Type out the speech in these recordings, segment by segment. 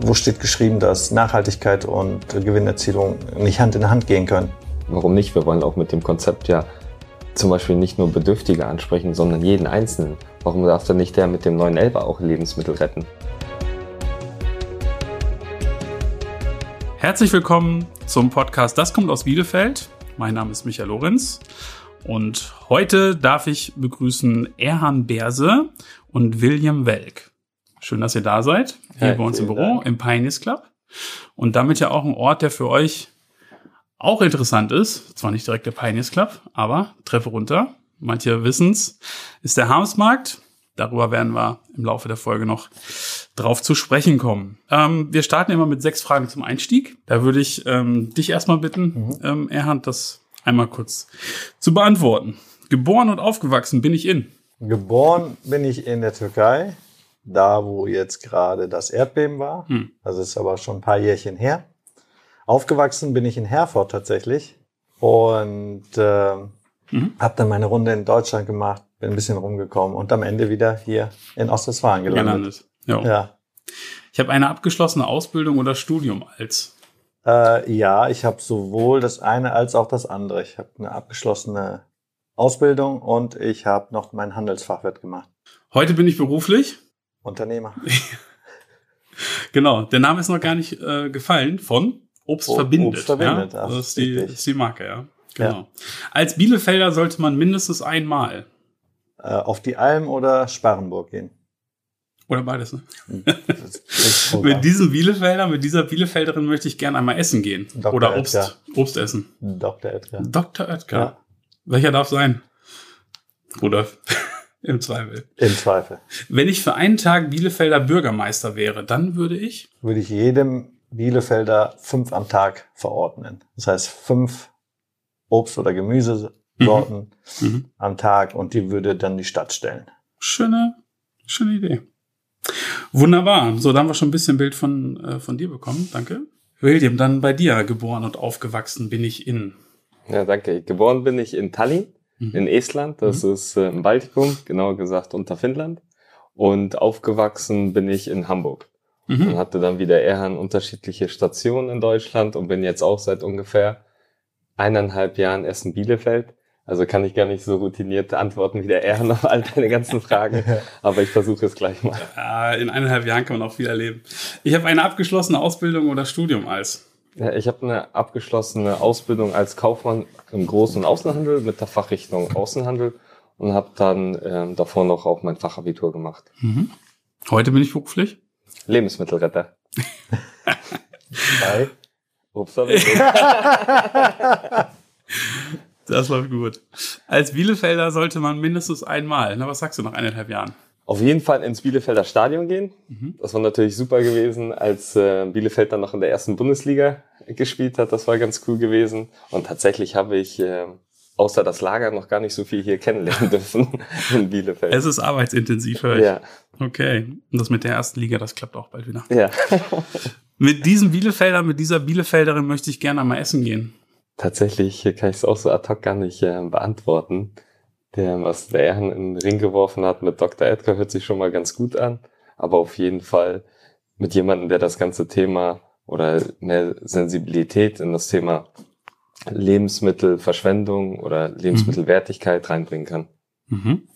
Wo steht geschrieben, dass Nachhaltigkeit und Gewinnerzielung nicht Hand in Hand gehen können? Warum nicht? Wir wollen auch mit dem Konzept ja zum Beispiel nicht nur Bedürftige ansprechen, sondern jeden Einzelnen. Warum darf dann nicht der mit dem neuen Elber auch Lebensmittel retten? Herzlich willkommen zum Podcast Das kommt aus Bielefeld. Mein Name ist Michael Lorenz und heute darf ich begrüßen Erhan Berse und William Welk. Schön, dass ihr da seid, hier ja, bei uns im Büro, Dank. im Pioneers Club. Und damit ja auch ein Ort, der für euch auch interessant ist. Zwar nicht direkt der Pioneers Club, aber Treppe runter. Manche wissen's, ist der Harmsmarkt. Darüber werden wir im Laufe der Folge noch drauf zu sprechen kommen. Ähm, wir starten immer mit sechs Fragen zum Einstieg. Da würde ich ähm, dich erstmal bitten, mhm. ähm, Erhard, das einmal kurz zu beantworten. Geboren und aufgewachsen bin ich in? Geboren bin ich in der Türkei da wo jetzt gerade das Erdbeben war. Hm. Das ist aber schon ein paar Jährchen her. Aufgewachsen bin ich in Herford tatsächlich und äh, mhm. habe dann meine Runde in Deutschland gemacht, bin ein bisschen rumgekommen und am Ende wieder hier in Ostwestfalen gelandet. gelandet. Ja. ja. Ich habe eine abgeschlossene Ausbildung oder Studium als? Äh, ja, ich habe sowohl das eine als auch das andere. Ich habe eine abgeschlossene Ausbildung und ich habe noch mein Handelsfachwirt gemacht. Heute bin ich beruflich Unternehmer. genau, der Name ist noch gar nicht äh, gefallen von Obst verbindet. Obst verbindet, ja? Das ist die, ist die Marke, ja. Genau. Ja. Als Bielefelder sollte man mindestens einmal äh, auf die Alm oder Sparrenburg gehen. Oder beides, ne? Hm, mit diesem Bielefelder, mit dieser Bielefelderin möchte ich gerne einmal essen gehen. Dr. Oder Obst, Edgar. Obst essen. Dr. Edgar. Dr. Edgar. Ja. Welcher darf sein? Rudolf. Im Zweifel. Im Zweifel. Wenn ich für einen Tag Bielefelder Bürgermeister wäre, dann würde ich? Würde ich jedem Bielefelder fünf am Tag verordnen. Das heißt fünf Obst- oder Gemüsesorten mhm. mhm. am Tag und die würde dann die Stadt stellen. Schöne, schöne Idee. Wunderbar. So, da haben wir schon ein bisschen Bild von, äh, von dir bekommen. Danke. William, dann bei dir geboren und aufgewachsen bin ich in. Ja, danke. Geboren bin ich in Tallinn mhm. in Estland. Das mhm. ist äh, im Baltikum, genauer gesagt unter Finnland. Und aufgewachsen bin ich in Hamburg. Mhm. Und hatte dann wieder eher an unterschiedliche Stationen in Deutschland und bin jetzt auch seit ungefähr eineinhalb Jahren erst in Bielefeld. Also kann ich gar nicht so routiniert antworten wie der Erhan auf all deine ganzen Fragen, aber ich versuche es gleich mal. In eineinhalb Jahren kann man auch viel erleben. Ich habe eine abgeschlossene Ausbildung oder Studium als ja, ich habe eine abgeschlossene Ausbildung als Kaufmann im Groß- und Außenhandel mit der Fachrichtung Außenhandel und habe dann ähm, davor noch auch mein Fachabitur gemacht. Mhm. Heute bin ich beruflich? Lebensmittelretter. Bei Das läuft gut. Als Bielefelder sollte man mindestens einmal, na was sagst du nach eineinhalb Jahren? auf jeden Fall ins Bielefelder Stadion gehen. Mhm. Das war natürlich super gewesen, als äh, Bielefeld dann noch in der ersten Bundesliga gespielt hat. Das war ganz cool gewesen. Und tatsächlich habe ich äh, außer das Lager noch gar nicht so viel hier kennenlernen dürfen in Bielefeld. Es ist arbeitsintensiv, höre ich. Ja. Okay. Und das mit der ersten Liga, das klappt auch bald wieder. Ja. mit diesem Bielefelder, mit dieser Bielefelderin möchte ich gerne einmal essen gehen. Tatsächlich kann ich es auch so ad hoc gar nicht äh, beantworten der, was der Herrn in den Ring geworfen hat mit Dr. Edgar, hört sich schon mal ganz gut an. Aber auf jeden Fall mit jemandem, der das ganze Thema oder mehr Sensibilität in das Thema Lebensmittelverschwendung oder Lebensmittelwertigkeit mhm. reinbringen kann. Mhm.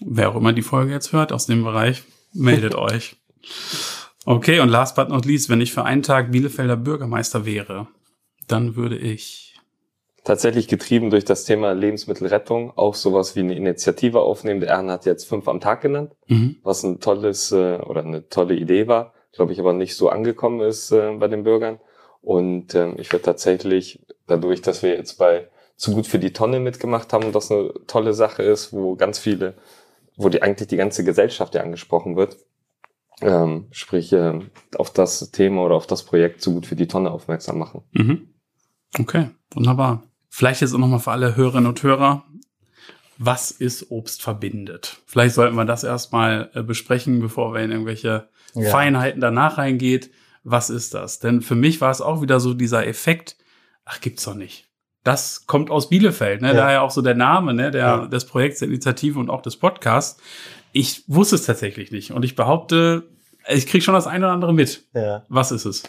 Wer auch immer die Folge jetzt hört aus dem Bereich, meldet euch. Okay, und last but not least, wenn ich für einen Tag Bielefelder Bürgermeister wäre, dann würde ich tatsächlich getrieben durch das Thema Lebensmittelrettung auch sowas wie eine Initiative aufnehmen. Der Erhard hat jetzt fünf am Tag genannt, mhm. was ein tolles äh, oder eine tolle Idee war, glaube ich, aber nicht so angekommen ist äh, bei den Bürgern. Und ähm, ich würde tatsächlich, dadurch, dass wir jetzt bei zu gut für die Tonne mitgemacht haben, das eine tolle Sache ist, wo ganz viele, wo die eigentlich die ganze Gesellschaft ja angesprochen wird, ähm, sprich äh, auf das Thema oder auf das Projekt zu gut für die Tonne aufmerksam machen. Mhm. Okay, wunderbar. Vielleicht jetzt auch nochmal für alle Hörerinnen und Hörer. Was ist Obst verbindet? Vielleicht sollten wir das erstmal äh, besprechen, bevor wir in irgendwelche ja. Feinheiten danach reingeht. Was ist das? Denn für mich war es auch wieder so dieser Effekt, ach, gibt's doch nicht. das kommt aus Bielefeld, ne? Ja. Daher auch so der Name, ne? Der, ja. des Projekts, der Initiative und auch des Podcasts. Ich wusste es tatsächlich nicht. Und ich behaupte, ich kriege schon das eine oder andere mit. Ja. Was ist es?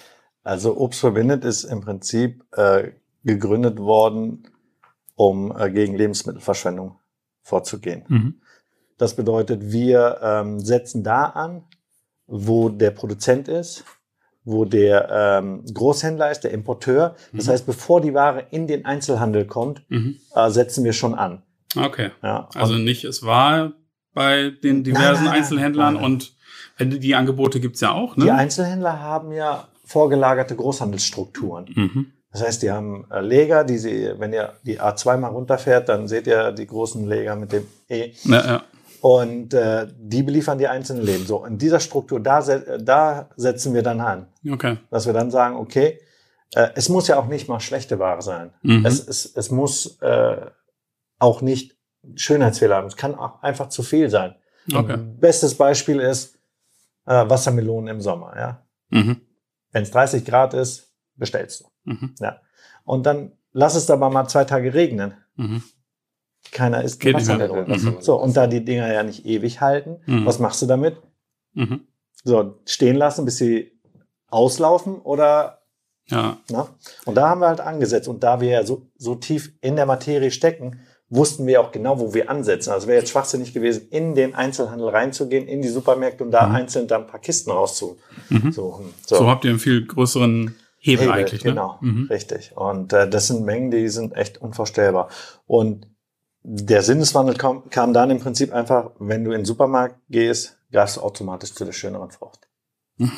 Also Obst verbindet ist im Prinzip äh, gegründet worden, um äh, gegen Lebensmittelverschwendung vorzugehen. Mhm. Das bedeutet, wir ähm, setzen da an, wo der Produzent ist, wo der ähm, Großhändler ist, der Importeur. Das mhm. heißt, bevor die Ware in den Einzelhandel kommt, mhm. äh, setzen wir schon an. Okay. Ja, also nicht, es war bei den diversen nein, nein, Einzelhändlern nein, und die Angebote gibt's ja auch. Ne? Die Einzelhändler haben ja vorgelagerte Großhandelsstrukturen. Mhm. Das heißt, die haben äh, Leger, die sie, wenn ihr die A2 mal runterfährt, dann seht ihr die großen Leger mit dem E. Ja, ja. Und äh, die beliefern die einzelnen Läden. So, in dieser Struktur, da, da setzen wir dann an. Okay. Dass wir dann sagen, okay, äh, es muss ja auch nicht mal schlechte Ware sein. Mhm. Es, es, es muss äh, auch nicht Schönheitsfehler haben. Es kann auch einfach zu viel sein. Okay. Bestes Beispiel ist äh, Wassermelonen im Sommer. Ja? Mhm. Wenn es 30 Grad ist, bestellst du. Mhm. Ja. Und dann lass es aber mal zwei Tage regnen. Mhm keiner isst Geht Wassermelone. Mhm. So, und da die Dinger ja nicht ewig halten, mhm. was machst du damit? Mhm. So, stehen lassen, bis sie auslaufen oder ja. Na? Und da haben wir halt angesetzt. Und da wir ja so, so tief in der Materie stecken, wussten wir auch genau, wo wir ansetzen. Also wäre jetzt schwachsinnig gewesen, in den Einzelhandel reinzugehen, in die Supermärkte und da mhm. einzeln dann ein paar Kisten rauszusuchen. Mhm. So, so. so habt ihr einen viel größeren Hebel, Hebel eigentlich. Ne? Genau, mhm. richtig. Und äh, das sind Mengen, die sind echt unvorstellbar. Und der Sinneswandel kam, kam dann im Prinzip einfach, wenn du in den Supermarkt gehst, greifst du automatisch zu der schöneren Frucht.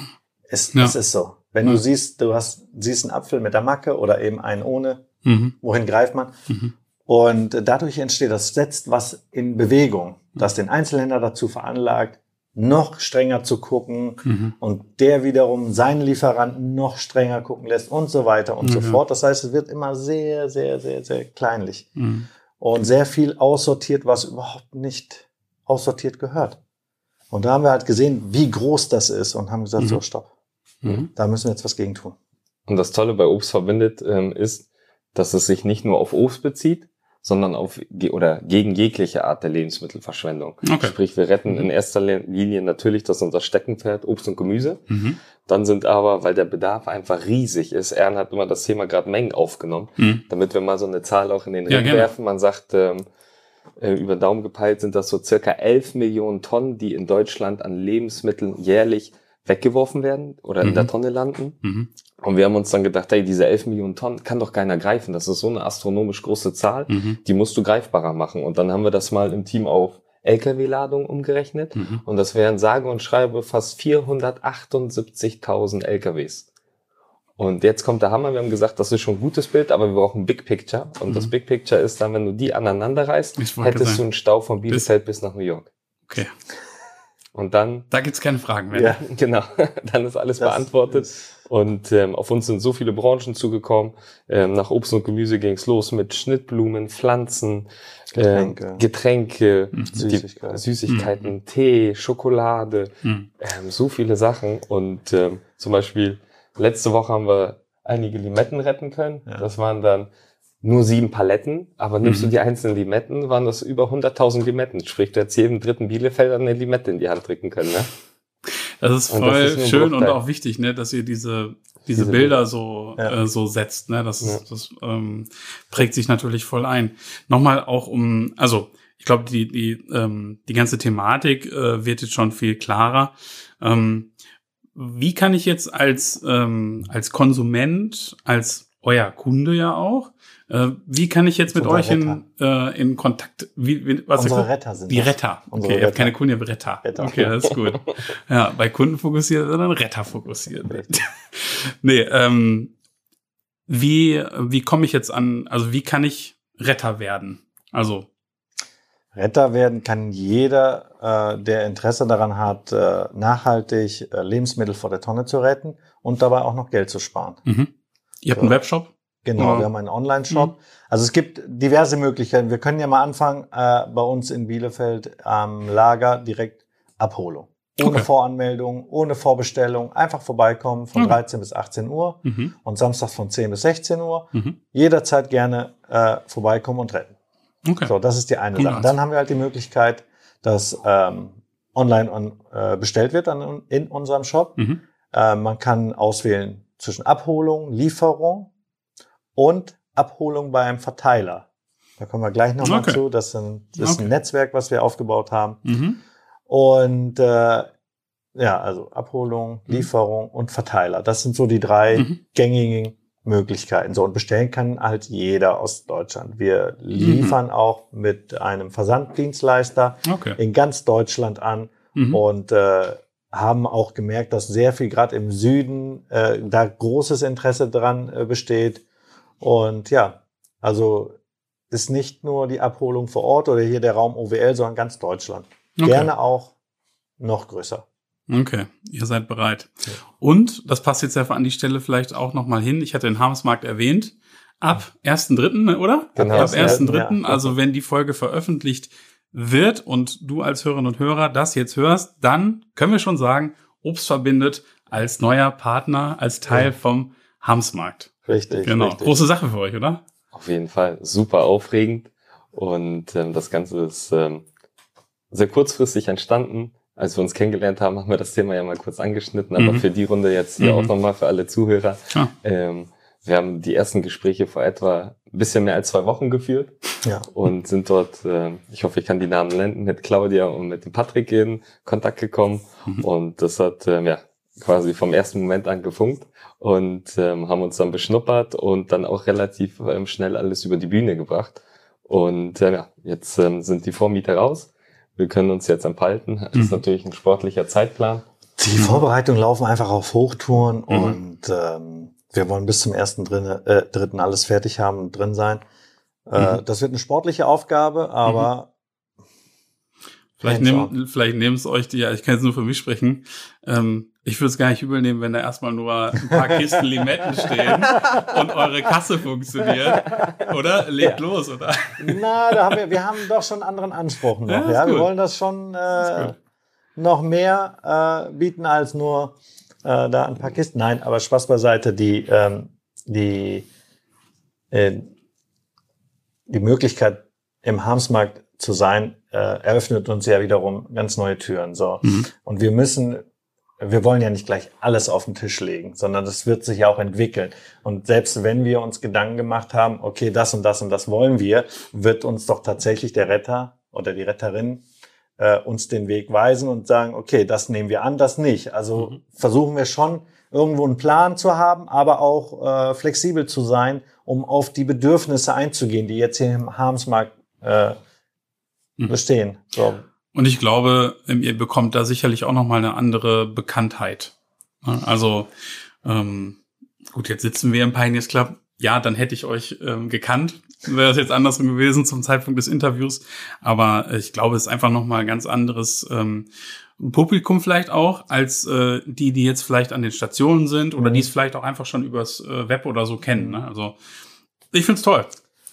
Es, ja. es ist so. Wenn ja. du siehst, du hast, siehst einen Apfel mit der Macke oder eben einen ohne, mhm. wohin greift man? Mhm. Und dadurch entsteht, das setzt was in Bewegung, das den Einzelhändler dazu veranlagt, noch strenger zu gucken mhm. und der wiederum seinen Lieferanten noch strenger gucken lässt und so weiter und mhm. so fort. Das heißt, es wird immer sehr, sehr, sehr, sehr kleinlich. Mhm und sehr viel aussortiert, was überhaupt nicht aussortiert gehört. Und da haben wir halt gesehen, wie groß das ist und haben gesagt, mhm. so stopp. Mhm. Da müssen wir jetzt was gegen tun. Und das Tolle bei Obst verbindet ähm, ist, dass es sich nicht nur auf Obst bezieht, sondern auf oder gegen jegliche Art der Lebensmittelverschwendung. Okay. Sprich, wir retten in erster Linie natürlich das unser Steckenpferd Obst und Gemüse. Mhm. Dann sind aber, weil der Bedarf einfach riesig ist, Ern hat immer das Thema gerade Mengen aufgenommen, mhm. damit wir mal so eine Zahl auch in den Ring ja, werfen. Man sagt, ähm, äh, über Daumen gepeilt sind das so circa 11 Millionen Tonnen, die in Deutschland an Lebensmitteln jährlich weggeworfen werden oder mhm. in der mhm. Tonne landen. Mhm. Und wir haben uns dann gedacht, hey, diese 11 Millionen Tonnen kann doch keiner greifen. Das ist so eine astronomisch große Zahl, mhm. die musst du greifbarer machen. Und dann haben wir das mal im Team auf Lkw-Ladung umgerechnet. Mhm. Und das wären sage und schreibe fast 478.000 Lkws. Und jetzt kommt der Hammer. Wir haben gesagt, das ist schon ein gutes Bild, aber wir brauchen Big Picture. Und mhm. das Big Picture ist dann, wenn du die aneinander reißt, hättest sein. du einen Stau von Bielefeld bis, bis nach New York. Okay. Und dann. Da gibt's keine Fragen mehr. Ja, genau. Dann ist alles das beantwortet. Ist und ähm, auf uns sind so viele Branchen zugekommen. Ähm, nach Obst und Gemüse ging's los mit Schnittblumen, Pflanzen, Getränke, äh, Getränke mhm. Süßigkeiten, Süßigkeiten mhm. Tee, Schokolade, mhm. ähm, so viele Sachen. Und ähm, zum Beispiel letzte Woche haben wir einige Limetten retten können. Ja. Das waren dann nur sieben Paletten, aber nimmst mhm. du die einzelnen Limetten, waren das über 100.000 Limetten. Sprich, du hättest jedem dritten Bielefelder eine Limette in die Hand drücken können. Ne? Das ist voll das ist schön und auch wichtig, ne, dass ihr diese diese, diese Bilder so ja. äh, so setzt. Ne, das, ja. das ähm, prägt sich natürlich voll ein. Nochmal auch um, also ich glaube, die die ähm, die ganze Thematik äh, wird jetzt schon viel klarer. Ähm, wie kann ich jetzt als ähm, als Konsument, als euer Kunde ja auch, äh, wie kann ich jetzt mit euch in, äh, in Kontakt? Wie, wie, was Unsere Retter sind Die Retter. Okay, ihr habt keine Kunden, ihr habt Retter. Retter. Okay, das ist gut. ja, bei Kunden fokussiert, sondern Retter fokussiert. nee, ähm, wie, wie komme ich jetzt an, also wie kann ich Retter werden? Also. Retter werden kann jeder, äh, der Interesse daran hat, äh, nachhaltig äh, Lebensmittel vor der Tonne zu retten und dabei auch noch Geld zu sparen. Mhm. Ihr habt einen Webshop? Genau, ja. wir haben einen Online-Shop. Mhm. Also es gibt diverse Möglichkeiten. Wir können ja mal anfangen, äh, bei uns in Bielefeld am Lager direkt Abholung. ohne Okay. Voranmeldung, ohne Vorbestellung, einfach vorbeikommen von Okay. 13 bis 18 Uhr Mhm. und samstags von 10 bis 16 Uhr. Mhm. Jederzeit gerne äh, vorbeikommen und retten. Okay. So, das ist die eine Sache. Dann haben wir halt die Möglichkeit, dass ähm, online on, äh, bestellt wird an, in unserem Shop. Mhm. Äh, man kann auswählen zwischen Abholung, Lieferung und Abholung bei einem Verteiler. Da kommen wir gleich nochmal Okay. zu. Das, sind, das ist Okay. ein Netzwerk, was wir aufgebaut haben. Mhm. Und äh, ja, also Abholung, Mhm. Lieferung und Verteiler. Das sind so die drei Mhm. gängigen Möglichkeiten. So und bestellen kann halt jeder aus Deutschland. Wir liefern auch mit einem Versanddienstleister Okay. in ganz Deutschland an Mhm. und äh, haben auch gemerkt, dass sehr viel gerade im Süden äh, da großes Interesse dran äh, besteht. Und ja, also ist nicht nur die Abholung vor Ort oder hier der Raum OWL, sondern ganz Deutschland. Okay. Gerne auch noch größer. Okay, ihr seid bereit. Und, das passt jetzt ja an die Stelle vielleicht auch nochmal hin, ich hatte den Hammersmarkt erwähnt, ab 1.3., oder? Genau. Ab 1.3., 1.3., ja. also wenn die Folge veröffentlicht wird und du als Hörerinnen und Hörer das jetzt hörst, dann können wir schon sagen, Obst verbindet als neuer Partner, als Teil Ja. vom Hamsmarkt. Richtig. Genau, richtig. große Sache für euch, oder? Auf jeden Fall super aufregend. Und ähm, das Ganze ist ähm, sehr kurzfristig entstanden. Als wir uns kennengelernt haben, haben wir das Thema ja mal kurz angeschnitten, aber Mhm. für die Runde jetzt hier Mhm. auch nochmal für alle Zuhörer. Ah. Ähm, wir haben die ersten Gespräche vor etwa ein bisschen mehr als zwei Wochen geführt Ja. und sind dort, ähm, ich hoffe, ich kann die Namen nennen, mit Claudia und mit dem Patrick in Kontakt gekommen. Mhm. Und das hat ähm, ja quasi vom ersten Moment an gefunkt und ähm, haben uns dann beschnuppert und dann auch relativ ähm, schnell alles über die Bühne gebracht. Und ähm, ja, jetzt ähm, sind die Vormieter raus. Wir können uns jetzt entfalten. Das ist Mhm. natürlich ein sportlicher Zeitplan. Die Vorbereitungen laufen einfach auf Hochtouren Mhm. und ähm, wir wollen bis zum ersten drinne, äh, dritten alles fertig haben und drin sein. Äh, Mhm. Das wird eine sportliche Aufgabe, aber Vielleicht Hands nehmen, vielleicht nehmen es euch die, ja, ich kann jetzt nur für mich sprechen. Ähm, ich würde es gar nicht übel nehmen, wenn da erstmal nur ein paar Kisten Limetten stehen und eure Kasse funktioniert. Oder? Legt los, oder? na, da haben wir, wir haben doch schon einen anderen Anspruch noch. Ja, Ja, wir wollen das schon äh, noch mehr äh, bieten als nur äh, da ein paar Kisten. Nein, aber Spaß beiseite. Die ähm, die äh, die Möglichkeit im Harmsmarkt zu sein äh, eröffnet uns ja wiederum ganz neue Türen. So Mhm. und wir müssen wir wollen ja nicht gleich alles auf den Tisch legen, sondern das wird sich ja auch entwickeln. Und selbst wenn wir uns Gedanken gemacht haben, okay, das und das und das wollen wir, wird uns doch tatsächlich der Retter oder die Retterin äh, uns den Weg weisen und sagen, okay, das nehmen wir an, das nicht. Also Mhm. versuchen wir schon irgendwo einen Plan zu haben, aber auch äh, flexibel zu sein, um auf die Bedürfnisse einzugehen, die jetzt hier im Harmsmarkt äh, Mhm. bestehen. So. Und ich glaube, ähm, ihr bekommt da sicherlich auch nochmal eine andere Bekanntheit. Ja, Also, ähm, gut, jetzt sitzen wir im Pioneers Club. Ja, dann hätte ich euch ähm, gekannt. Wäre das jetzt andersrum gewesen zum Zeitpunkt des Interviews. Aber äh, ich glaube, es ist einfach nochmal ein ganz anderes ähm, Publikum vielleicht auch, als äh, die, die jetzt vielleicht an den Stationen sind oder Mhm. die es vielleicht auch einfach schon übers äh, Web oder so kennen. Ne? Also, ich find's toll.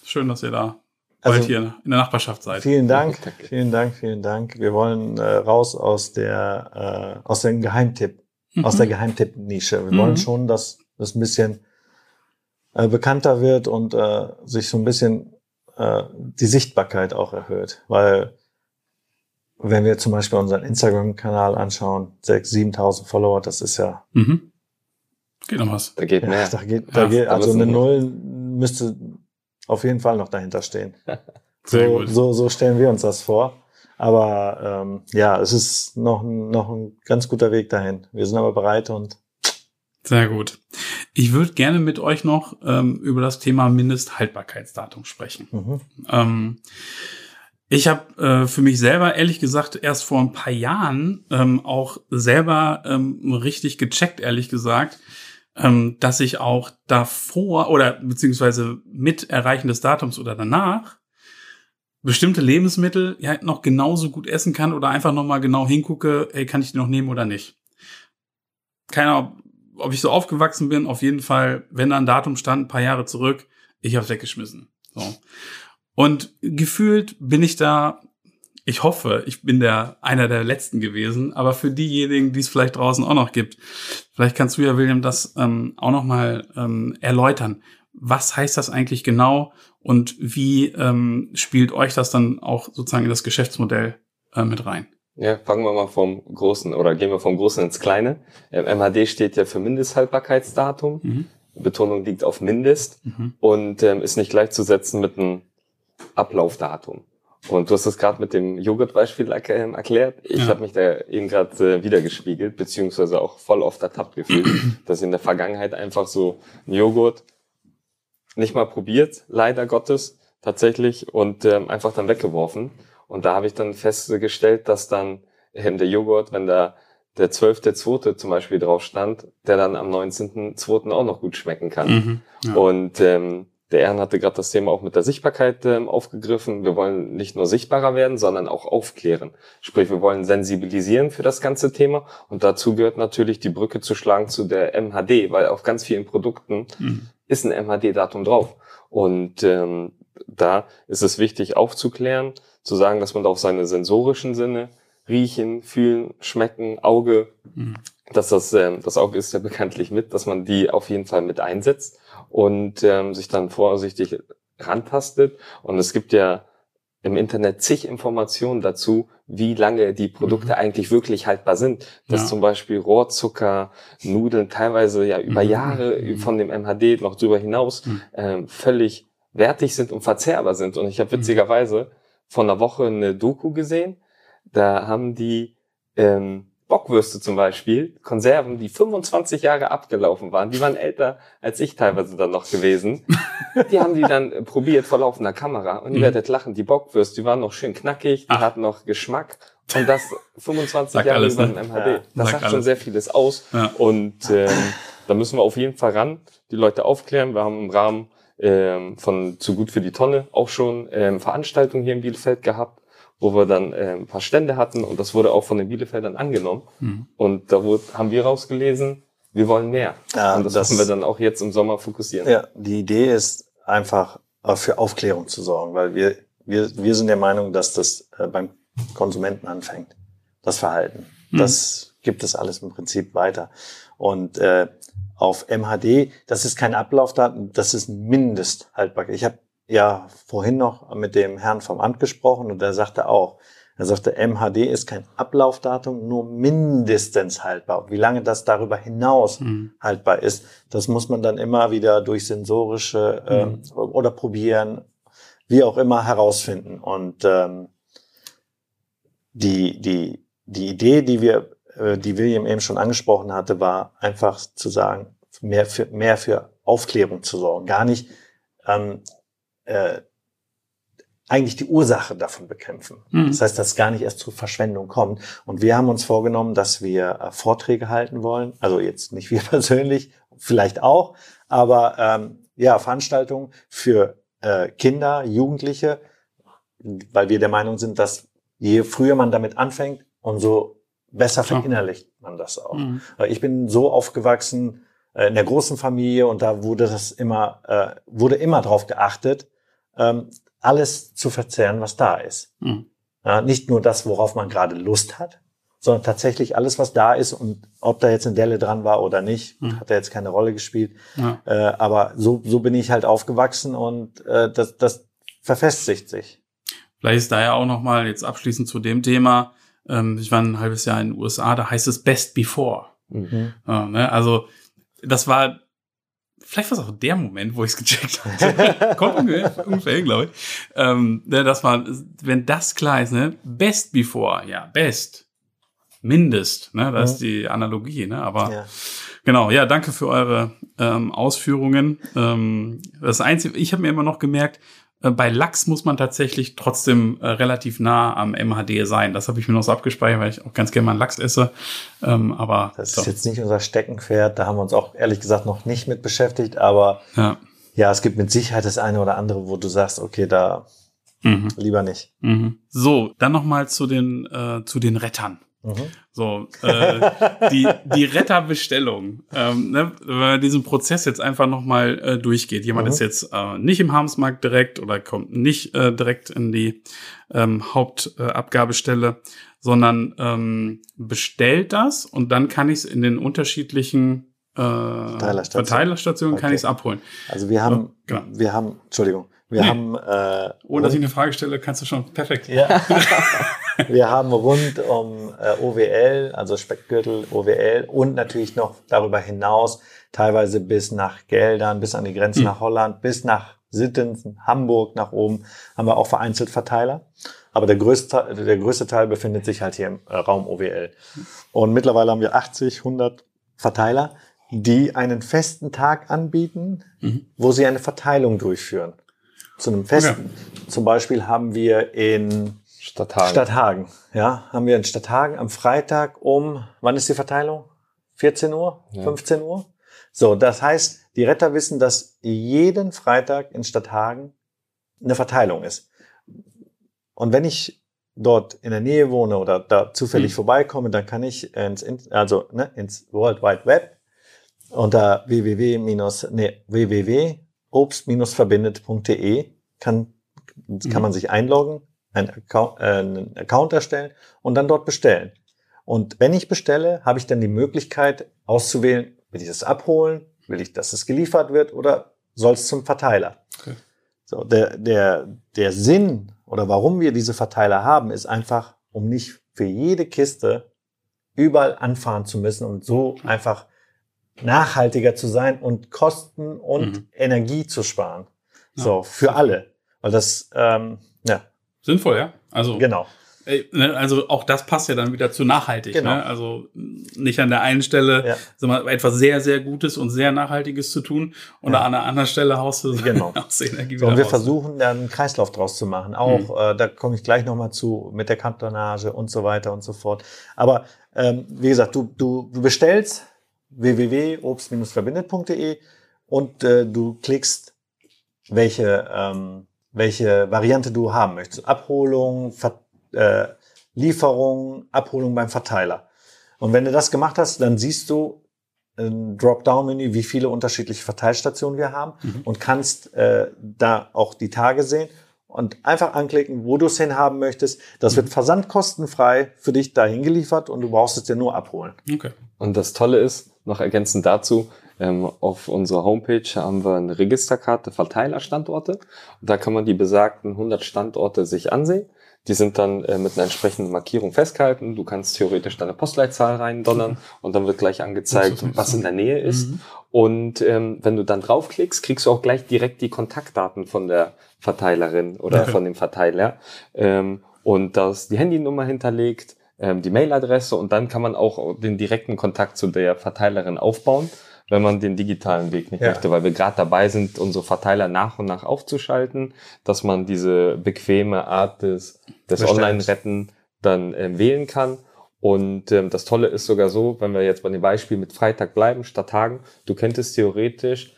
Schön, dass ihr da bald Also- hier in der Nachbarschaft seid. Vielen Dank, vielen Dank, vielen Dank. Wir wollen äh, raus aus der äh, aus dem Geheimtipp, aus Mhm. der Geheimtipp-Nische. Wir Mhm. wollen schon, dass das ein bisschen äh, bekannter wird und äh, sich so ein bisschen äh, die Sichtbarkeit auch erhöht, weil wenn wir zum Beispiel unseren Instagram-Kanal anschauen, 6.000, 7.000 Follower, das ist ja, Mhm. Geht noch was. Da geht ja mehr. da geht, da Ja, geht also müssen eine Null müsste auf jeden Fall noch dahinter stehen. Sehr So, gut. so, so stellen wir uns das vor. Aber ähm, ja, es ist noch, ein- noch ein ganz guter Weg dahin. Wir sind aber bereit und Sehr gut. Ich würde gerne mit euch noch ähm, über das Thema Mindesthaltbarkeitsdatum sprechen. mhm. Ähm, ich habe äh, für mich selber ehrlich gesagt erst vor ein paar Jahren ähm, auch selber ähm, richtig gecheckt, ehrlich gesagt, ähm, dass ich auch davor oder beziehungsweise mit Erreichen des Datums oder danach bestimmte Lebensmittel ja noch genauso gut essen kann oder einfach nochmal genau hingucke, ey, kann ich die noch nehmen oder nicht. Keine Ahnung, ob ich so aufgewachsen bin, auf jeden Fall, wenn da ein Datum stand, ein paar Jahre zurück, ich habe weggeschmissen. So. Und gefühlt bin ich da ich hoffe, ich bin der einer der letzten gewesen, aber für diejenigen, die es vielleicht draußen auch noch gibt, vielleicht kannst du ja, William, das ähm, auch noch mal ähm, erläutern. Was heißt das eigentlich genau und wie ähm, spielt euch das dann auch sozusagen in das Geschäftsmodell äh, mit rein? Ja, fangen wir mal vom Großen oder gehen wir vom Großen ins Kleine. MHD ähm, steht ja für Mindesthaltbarkeitsdatum. Mhm. Betonung liegt auf Mindest mhm. und ähm, ist nicht gleichzusetzen mit einem Ablaufdatum. Und du hast es gerade mit dem Joghurtbeispiel ähm, erklärt. Ich ja. habe mich da eben gerade äh, wiedergespiegelt, beziehungsweise auch voll oft ertappt gefühlt, dass in der Vergangenheit einfach so ein Joghurt nicht mal probiert, leider Gottes, tatsächlich, und ähm, einfach dann weggeworfen. Und da habe ich dann festgestellt, dass dann ähm, der Joghurt, wenn da der 12.2. zum Beispiel drauf stand, der dann am 19.2. auch noch gut schmecken kann. Mhm, ja. Und ähm, der Ehren hatte gerade das Thema auch mit der Sichtbarkeit ähm, aufgegriffen. Wir wollen nicht nur sichtbarer werden, sondern auch aufklären. Sprich, wir wollen sensibilisieren für das ganze Thema. Und dazu gehört natürlich die Brücke zu schlagen zu der MHD, weil auf ganz vielen Produkten mhm. ist ein MHD-Datum drauf. Und ähm, da ist es wichtig aufzuklären, zu sagen, dass man da auf seine sensorischen Sinne riechen, fühlen, schmecken, Auge, mhm. dass das, ähm, das Auge ist ja bekanntlich mit, dass man die auf jeden Fall mit einsetzt und ähm, sich dann vorsichtig rantastet. Und es gibt ja im Internet zig Informationen dazu, wie lange die Produkte mhm. eigentlich wirklich haltbar sind. Dass ja. zum Beispiel Rohrzucker, Nudeln teilweise ja über mhm. Jahre mhm. von dem MHD noch drüber hinaus mhm. ähm, völlig wertig sind und verzehrbar sind. Und ich habe mhm. witzigerweise vor einer Woche eine Doku gesehen, da haben die ähm, Bockwürste zum Beispiel, Konserven, die 25 Jahre abgelaufen waren, die waren älter als ich teilweise dann noch gewesen. Die haben die dann äh, probiert vor laufender Kamera und ihr mhm. werdet lachen, die Bockwürste, die waren noch schön knackig, die Ach. hatten noch Geschmack und das 25 Sag Jahre alles, über ne? MHD. Ja, das sagt, sagt schon sehr vieles aus ja. und ähm, da müssen wir auf jeden Fall ran, die Leute aufklären. Wir haben im Rahmen ähm, von Zu gut für die Tonne auch schon ähm, Veranstaltungen hier in Bielefeld gehabt wo wir dann äh, ein paar Stände hatten und das wurde auch von den Bielefeldern angenommen. Mhm. Und da wurde, haben wir rausgelesen, wir wollen mehr. Ja, und das, das wir dann auch jetzt im Sommer fokussieren. Ja, die Idee ist einfach äh, für Aufklärung zu sorgen, weil wir, wir, wir sind der Meinung, dass das äh, beim Konsumenten anfängt, das Verhalten. Mhm. Das gibt es alles im Prinzip weiter. Und äh, auf MHD, das ist kein Ablaufdaten, das ist ein Mindesthaltbarkeit. Ich habe ja vorhin noch mit dem Herrn vom Amt gesprochen und er sagte auch, er sagte, MHD ist kein Ablaufdatum, nur mindestens haltbar. Wie lange das darüber hinaus mhm. haltbar ist, das muss man dann immer wieder durch sensorische ähm, mhm. oder probieren, wie auch immer herausfinden. Und ähm, die, die, die Idee, die wir, die William eben schon angesprochen hatte, war einfach zu sagen, mehr für, mehr für Aufklärung zu sorgen. Gar nicht ähm, äh, eigentlich die Ursache davon bekämpfen. Mhm. Das heißt, dass es gar nicht erst zur Verschwendung kommt. Und wir haben uns vorgenommen, dass wir äh, Vorträge halten wollen. Also jetzt nicht wir persönlich, vielleicht auch, aber ähm, ja, Veranstaltungen für äh, Kinder, Jugendliche, weil wir der Meinung sind, dass je früher man damit anfängt, umso besser verinnerlicht man das auch. Mhm. Ich bin so aufgewachsen äh, in der großen Familie und da wurde das immer, äh, wurde immer darauf geachtet, ähm, alles zu verzehren, was da ist. Mhm. Ja, nicht nur das, worauf man gerade Lust hat, sondern tatsächlich alles, was da ist und ob da jetzt eine Delle dran war oder nicht, mhm. hat da jetzt keine Rolle gespielt. Ja. Äh, aber so, so bin ich halt aufgewachsen und äh, das, das verfestigt sich. Vielleicht ist da ja auch nochmal jetzt abschließend zu dem Thema, ähm, ich war ein halbes Jahr in den USA, da heißt es Best Before. Mhm. Ja, ne? Also das war vielleicht war es auch der Moment, wo ich es gecheckt habe. Kommt ungefähr, glaube ich. Ähm, ne, dass man, wenn das klar ist, ne, best before, ja, best. Mindest, ne, das ja. ist die Analogie, ne, aber ja. genau, ja, danke für eure ähm, Ausführungen. Ähm, das Einzige, ich habe mir immer noch gemerkt, bei Lachs muss man tatsächlich trotzdem äh, relativ nah am MHD sein. Das habe ich mir noch so abgespeichert, weil ich auch ganz gerne mal Lachs esse. Ähm, aber das ist jetzt nicht unser Steckenpferd. Da haben wir uns auch ehrlich gesagt noch nicht mit beschäftigt. Aber ja, ja es gibt mit Sicherheit das eine oder andere, wo du sagst, okay, da mhm. lieber nicht. Mhm. So, dann noch mal zu den äh, zu den Rettern. Mhm. So, äh, die, die Retterbestellung, ähm, ne, wenn man diesen Prozess jetzt einfach nochmal äh, durchgeht. Jemand mhm. ist jetzt äh, nicht im Harmsmarkt direkt oder kommt nicht äh, direkt in die ähm, Hauptabgabestelle, sondern ähm, bestellt das und dann kann ich es in den unterschiedlichen äh, Verteilerstationen, Verteilerstationen okay. kann ich es abholen. Also wir haben, oh, genau. wir haben, Entschuldigung, wir nee. haben. Äh, Ohne dass ich eine Frage stelle, kannst du schon perfekt. Ja. wir haben rund um äh, OWL, also Speckgürtel, OWL und natürlich noch darüber hinaus teilweise bis nach Geldern, bis an die Grenze mhm. nach Holland, bis nach Sittensen, Hamburg nach oben haben wir auch vereinzelt Verteiler. Aber der größte, der größte Teil befindet sich halt hier im äh, Raum OWL. Und mittlerweile haben wir 80, 100 Verteiler, die einen festen Tag anbieten, mhm. wo sie eine Verteilung durchführen zu einem Fest. Okay. Zum Beispiel haben wir in Stadthagen. Stadthagen, ja, haben wir in Stadthagen am Freitag um, wann ist die Verteilung? 14 Uhr? Ja. 15 Uhr? So, das heißt, die Retter wissen, dass jeden Freitag in Stadthagen eine Verteilung ist. Und wenn ich dort in der Nähe wohne oder da zufällig mhm. vorbeikomme, dann kann ich ins, also, ne, ins World Wide Web unter www- nee, www obst-verbindet.de kann, kann man mhm. sich einloggen, einen Account, äh, einen Account erstellen und dann dort bestellen. Und wenn ich bestelle, habe ich dann die Möglichkeit auszuwählen, will ich das abholen, will ich, dass es geliefert wird oder soll es zum Verteiler. Okay. So, der, der, der Sinn oder warum wir diese Verteiler haben, ist einfach, um nicht für jede Kiste überall anfahren zu müssen und so einfach nachhaltiger zu sein und Kosten und mhm. Energie zu sparen. Ja. So, für alle. Weil das, ähm, ja. Sinnvoll, ja. Also. Genau. Ne, also auch das passt ja dann wieder zu nachhaltig. Genau. Ne? Also nicht an der einen Stelle ja. sag mal, etwas sehr, sehr Gutes und sehr Nachhaltiges zu tun und ja. an der anderen Stelle haust du genau. aus der Energie so, Und wir raus. versuchen dann einen Kreislauf draus zu machen. Auch, mhm. äh, da komme ich gleich nochmal zu, mit der Kantonage und so weiter und so fort. Aber ähm, wie gesagt, du, du, du bestellst www.obst-verbindet.de und äh, du klickst, welche, ähm, welche Variante du haben möchtest. Abholung, Ver äh, Lieferung, Abholung beim Verteiler. Und wenn du das gemacht hast, dann siehst du ein Dropdown-Menü, wie viele unterschiedliche Verteilstationen wir haben mhm. und kannst äh, da auch die Tage sehen und einfach anklicken, wo du es hinhaben möchtest. Das mhm. wird versandkostenfrei für dich dahin geliefert und du brauchst es dir nur abholen. Okay. Und das Tolle ist, noch ergänzend dazu, ähm, auf unserer Homepage haben wir eine Registerkarte Verteilerstandorte. Und da kann man die besagten 100 Standorte sich ansehen. Die sind dann äh, mit einer entsprechenden Markierung festgehalten. Du kannst theoretisch deine Postleitzahl reindonnern und dann wird gleich angezeigt, was in der Nähe ist. Mhm. Und ähm, wenn du dann draufklickst, kriegst du auch gleich direkt die Kontaktdaten von der Verteilerin oder okay. von dem Verteiler. Ähm, und da ist die Handynummer hinterlegt, ähm, die Mailadresse und dann kann man auch den direkten Kontakt zu der Verteilerin aufbauen, wenn man den digitalen Weg nicht ja. möchte, weil wir gerade dabei sind, unsere Verteiler nach und nach aufzuschalten, dass man diese bequeme Art des, des Online-Retten dann ähm, wählen kann. Und ähm, das Tolle ist sogar so, wenn wir jetzt bei dem Beispiel mit Freitag bleiben, statt Tagen, du könntest theoretisch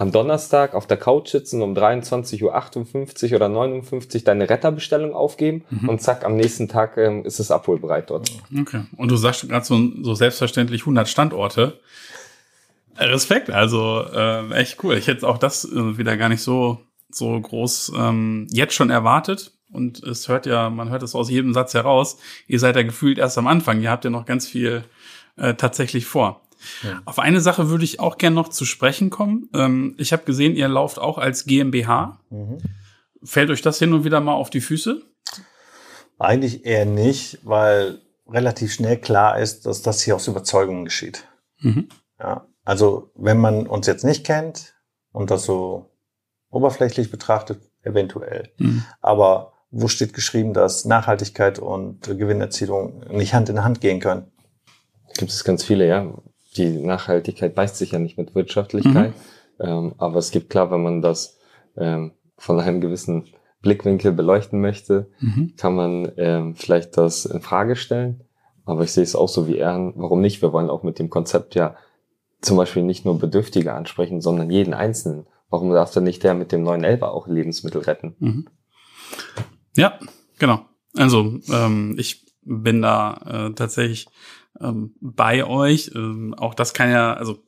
am Donnerstag auf der Couch sitzen, um 23.58 Uhr oder 59 deine Retterbestellung aufgeben mhm. und zack, am nächsten Tag ähm, ist es abholbereit dort. Okay. Und du sagst gerade so, so selbstverständlich 100 Standorte. Respekt, also äh, echt cool. Ich hätte auch das äh, wieder gar nicht so, so groß ähm, jetzt schon erwartet. Und es hört ja, man hört es aus jedem Satz heraus. Ihr seid ja gefühlt erst am Anfang. Ihr habt ja noch ganz viel äh, tatsächlich vor. Ja. Auf eine Sache würde ich auch gerne noch zu sprechen kommen. Ähm, ich habe gesehen, ihr lauft auch als GmbH. Mhm. Fällt euch das hin und wieder mal auf die Füße? Eigentlich eher nicht, weil relativ schnell klar ist, dass das hier aus Überzeugung geschieht. Mhm. Ja, also wenn man uns jetzt nicht kennt und das so oberflächlich betrachtet, eventuell. Mhm. Aber wo steht geschrieben, dass Nachhaltigkeit und Gewinnerzielung nicht Hand in Hand gehen können? Gibt es ganz viele, ja die Nachhaltigkeit beißt sich ja nicht mit Wirtschaftlichkeit. Mhm. Ähm, aber es gibt klar, wenn man das ähm, von einem gewissen Blickwinkel beleuchten möchte, mhm. kann man ähm, vielleicht das in Frage stellen. Aber ich sehe es auch so wie er. Warum nicht? Wir wollen auch mit dem Konzept ja zum Beispiel nicht nur Bedürftige ansprechen, sondern jeden Einzelnen. Warum darf dann nicht der mit dem neuen Elber auch Lebensmittel retten? Mhm. Ja, genau. Also ähm, ich bin da äh, tatsächlich ähm, bei euch. Ähm, auch das kann ja, also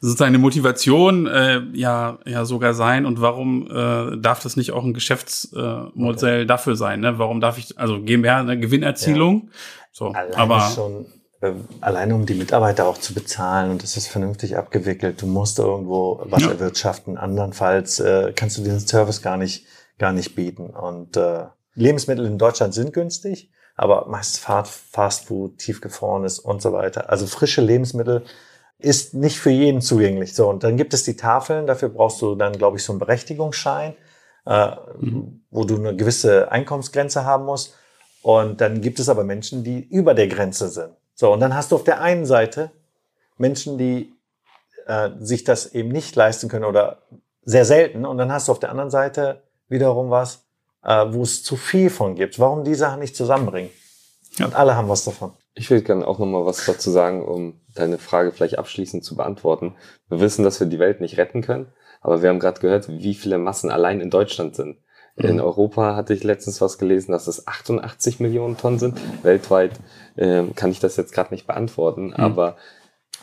sozusagen eine Motivation äh, ja ja sogar sein. Und warum äh, darf das nicht auch ein Geschäftsmodell äh, dafür sein ne? Warum darf ich also GmbH eine Gewinnerzielung? Ja. so Alleine aber schon äh, alleine um die Mitarbeiter auch zu bezahlen und das ist vernünftig abgewickelt. Du musst irgendwo was ja. erwirtschaften. Andernfalls äh, kannst du diesen Service gar nicht gar nicht bieten. Und äh, Lebensmittel in Deutschland sind günstig aber meist Fast Food tiefgefrorenes und so weiter also frische Lebensmittel ist nicht für jeden zugänglich. So, und dann gibt es die Tafeln, dafür brauchst du dann, glaube ich, so einen Berechtigungsschein, äh, mhm. wo du eine gewisse Einkommensgrenze haben musst. Und dann gibt es aber Menschen, die über der Grenze sind. So, und dann hast du auf der einen Seite Menschen, die äh, sich das eben nicht leisten können oder sehr selten. Und dann hast du auf der anderen Seite wiederum was, äh, wo es zu viel von gibt. Warum die Sachen nicht zusammenbringen? Ja. Und alle haben was davon. Ich würde gerne auch nochmal was dazu sagen, um deine Frage vielleicht abschließend zu beantworten. Wir wissen, dass wir die Welt nicht retten können, aber wir haben gerade gehört, wie viele Massen allein in Deutschland sind. Mhm. In Europa hatte ich letztens was gelesen, dass es 88 Millionen Tonnen sind. Weltweit äh, kann ich das jetzt gerade nicht beantworten, mhm. aber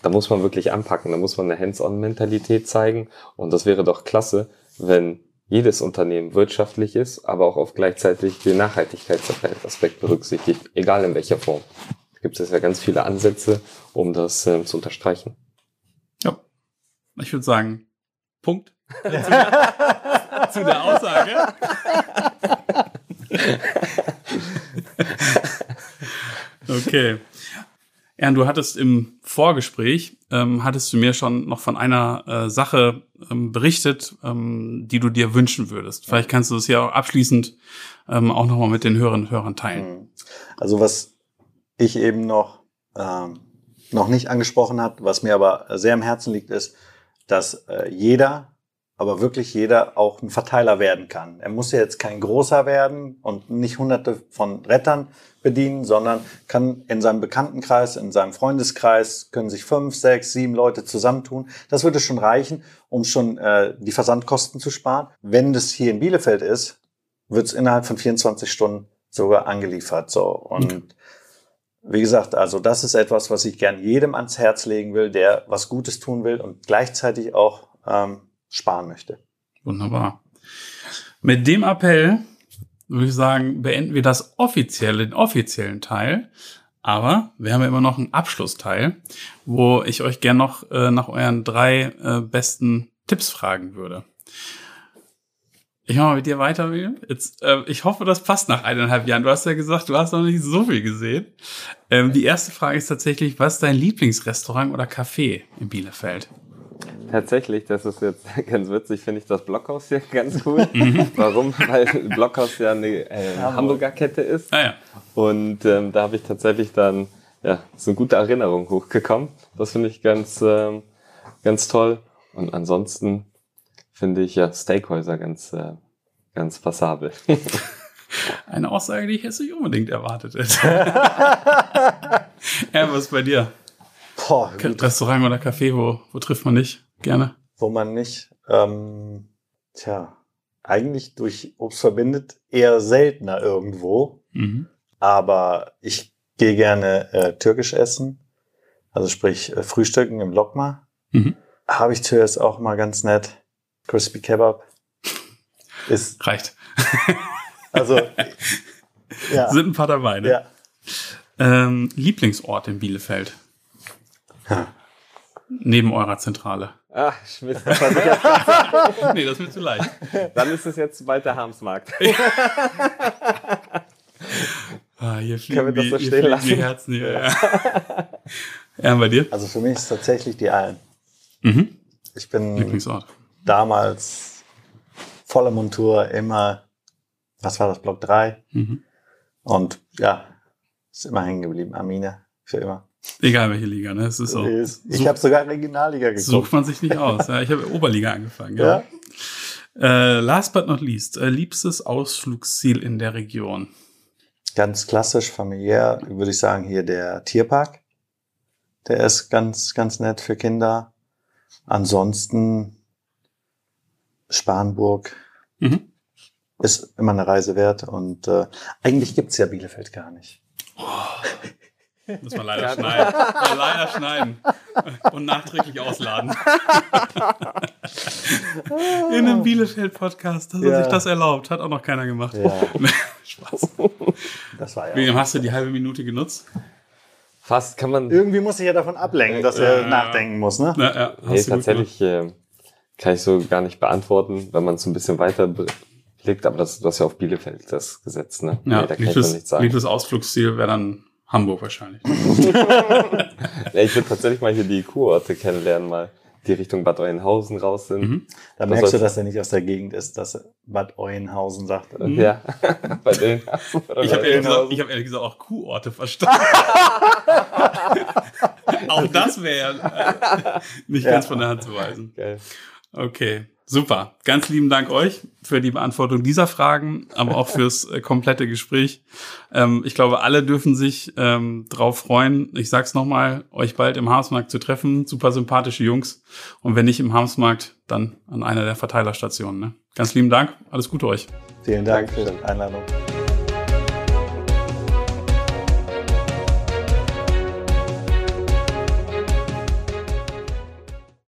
da muss man wirklich anpacken, da muss man eine Hands-on-Mentalität zeigen und das wäre doch klasse, wenn jedes Unternehmen wirtschaftlich ist, aber auch auf gleichzeitig den Nachhaltigkeitsaspekt berücksichtigt, egal in welcher Form gibt es ja ganz viele Ansätze, um das äh, zu unterstreichen. Ja, ich würde sagen, Punkt. zu, der, zu der Aussage. okay. Ern, du hattest im Vorgespräch, ähm, hattest du mir schon noch von einer äh, Sache ähm, berichtet, ähm, die du dir wünschen würdest. Vielleicht kannst du das ja auch abschließend ähm, auch nochmal mit den Hörern und Hörern teilen. Also was ich eben noch, ähm, noch nicht angesprochen hat, was mir aber sehr am Herzen liegt, ist, dass äh, jeder, aber wirklich jeder auch ein Verteiler werden kann. Er muss ja jetzt kein großer werden und nicht hunderte von Rettern bedienen, sondern kann in seinem Bekanntenkreis, in seinem Freundeskreis, können sich fünf, sechs, sieben Leute zusammentun. Das würde schon reichen, um schon äh, die Versandkosten zu sparen. Wenn das hier in Bielefeld ist, wird es innerhalb von 24 Stunden sogar angeliefert. So und wie gesagt, also das ist etwas, was ich gern jedem ans Herz legen will, der was Gutes tun will und gleichzeitig auch ähm, sparen möchte. Wunderbar. Mit dem Appell würde ich sagen, beenden wir das offizielle, den offiziellen Teil. Aber wir haben ja immer noch einen Abschlussteil, wo ich euch gern noch äh, nach euren drei äh, besten Tipps fragen würde. Ich mache mal mit dir weiter, William. Jetzt, äh, ich hoffe, das passt nach eineinhalb Jahren. Du hast ja gesagt, du hast noch nicht so viel gesehen. Ähm, die erste Frage ist tatsächlich, was ist dein Lieblingsrestaurant oder Café in Bielefeld? Tatsächlich, das ist jetzt ganz witzig, finde ich das Blockhaus hier ganz cool. Warum? Weil Blockhaus ja eine äh, Hamburger Kette ist. Ah, ja. Und ähm, da habe ich tatsächlich dann ja so eine gute Erinnerung hochgekommen. Das finde ich ganz, ähm, ganz toll. Und ansonsten finde ich ja Steakhäuser ganz, äh, ganz passabel. Eine Aussage, die ich jetzt nicht unbedingt erwartet hätte. ja, was ist bei dir? Boah, Restaurant oder Café, wo, wo trifft man dich gerne? Wo man nicht, ähm, tja, eigentlich durch Obst verbindet eher seltener irgendwo. Mhm. Aber ich gehe gerne äh, türkisch essen, also sprich äh, Frühstücken im Lokma. Mhm. Habe ich zuerst auch mal ganz nett. Crispy Kebab ist. Reicht. Also, ja. Sind ein paar dabei, ne? Ja. Ähm, Lieblingsort in Bielefeld? Neben eurer Zentrale. Ach, Schmidt. nee, das wird zu leicht. Dann ist es jetzt bald der Harmsmarkt. ah, hier fliegen, die, so hier fliegen die Herzen hier. Ja. ja, bei dir? Also für mich ist es tatsächlich die Allen. Mhm. Ich bin Lieblingsort damals volle Montur, immer, was war das, Block 3? Mhm. Und ja, ist immer hängen geblieben. Armine, für immer. Egal welche Liga, ne? Es ist so. Ich habe sogar Regionalliga geguckt. Sucht man sich nicht aus. Ja, ich habe Oberliga angefangen. Ja. ja. Äh, last but not least, äh, liebstes Ausflugsziel in der Region. Ganz klassisch, familiär, würde ich sagen, hier der Tierpark. Der ist ganz, ganz nett für Kinder. Ansonsten Spanburg mhm. ist immer eine Reise wert und äh, eigentlich gibt's ja Bielefeld gar nicht. Oh. Muss man leider schneiden. Ja, leider schneiden. Und nachträglich ausladen. In einem Bielefeld-Podcast hat er ja. sich das erlaubt. Hat auch noch keiner gemacht. Ja. Spaß. Das war ja. Wem hast du die halbe Minute genutzt? Fast kann man. Irgendwie muss ich ja davon ablenken, dass er nachdenken muss, ne? Ja, ja, nee, tatsächlich äh, kann ich so gar nicht beantworten, wenn man es ein bisschen weiter blickt, aber das, das ist ja auf Bielefeld das Gesetz, ne? Ja, nee, da kann liebes, ich nichts sagen. Liebes Ausflugsziel wäre dann Hamburg wahrscheinlich. ja, ich würde tatsächlich mal hier die Kurorte kennenlernen, mal die Richtung Bad Oeynhausen raus sind. Mhm. Da das merkst du, dass er nicht aus der Gegend ist, dass Bad Oeynhausen sagt. Mhm. Ja, bei denen. Ich habe ehrlich, gesagt, hab ehrlich gesagt auch Kuhorte verstanden. auch das wäre äh, nicht ja. ganz von der Hand zu weisen. Okay. okay. Super. Ganz lieben Dank euch für die Beantwortung dieser Fragen, aber auch fürs äh, komplette Gespräch. Ähm, ich glaube, alle dürfen sich ähm, drauf freuen. Ich sag's nochmal, euch bald im Harmsmarkt zu treffen. Super sympathische Jungs. Und wenn nicht im Harmsmarkt, dann an einer der Verteilerstationen. Ne? Ganz lieben Dank. Alles Gute euch. Vielen Dank für die Einladung.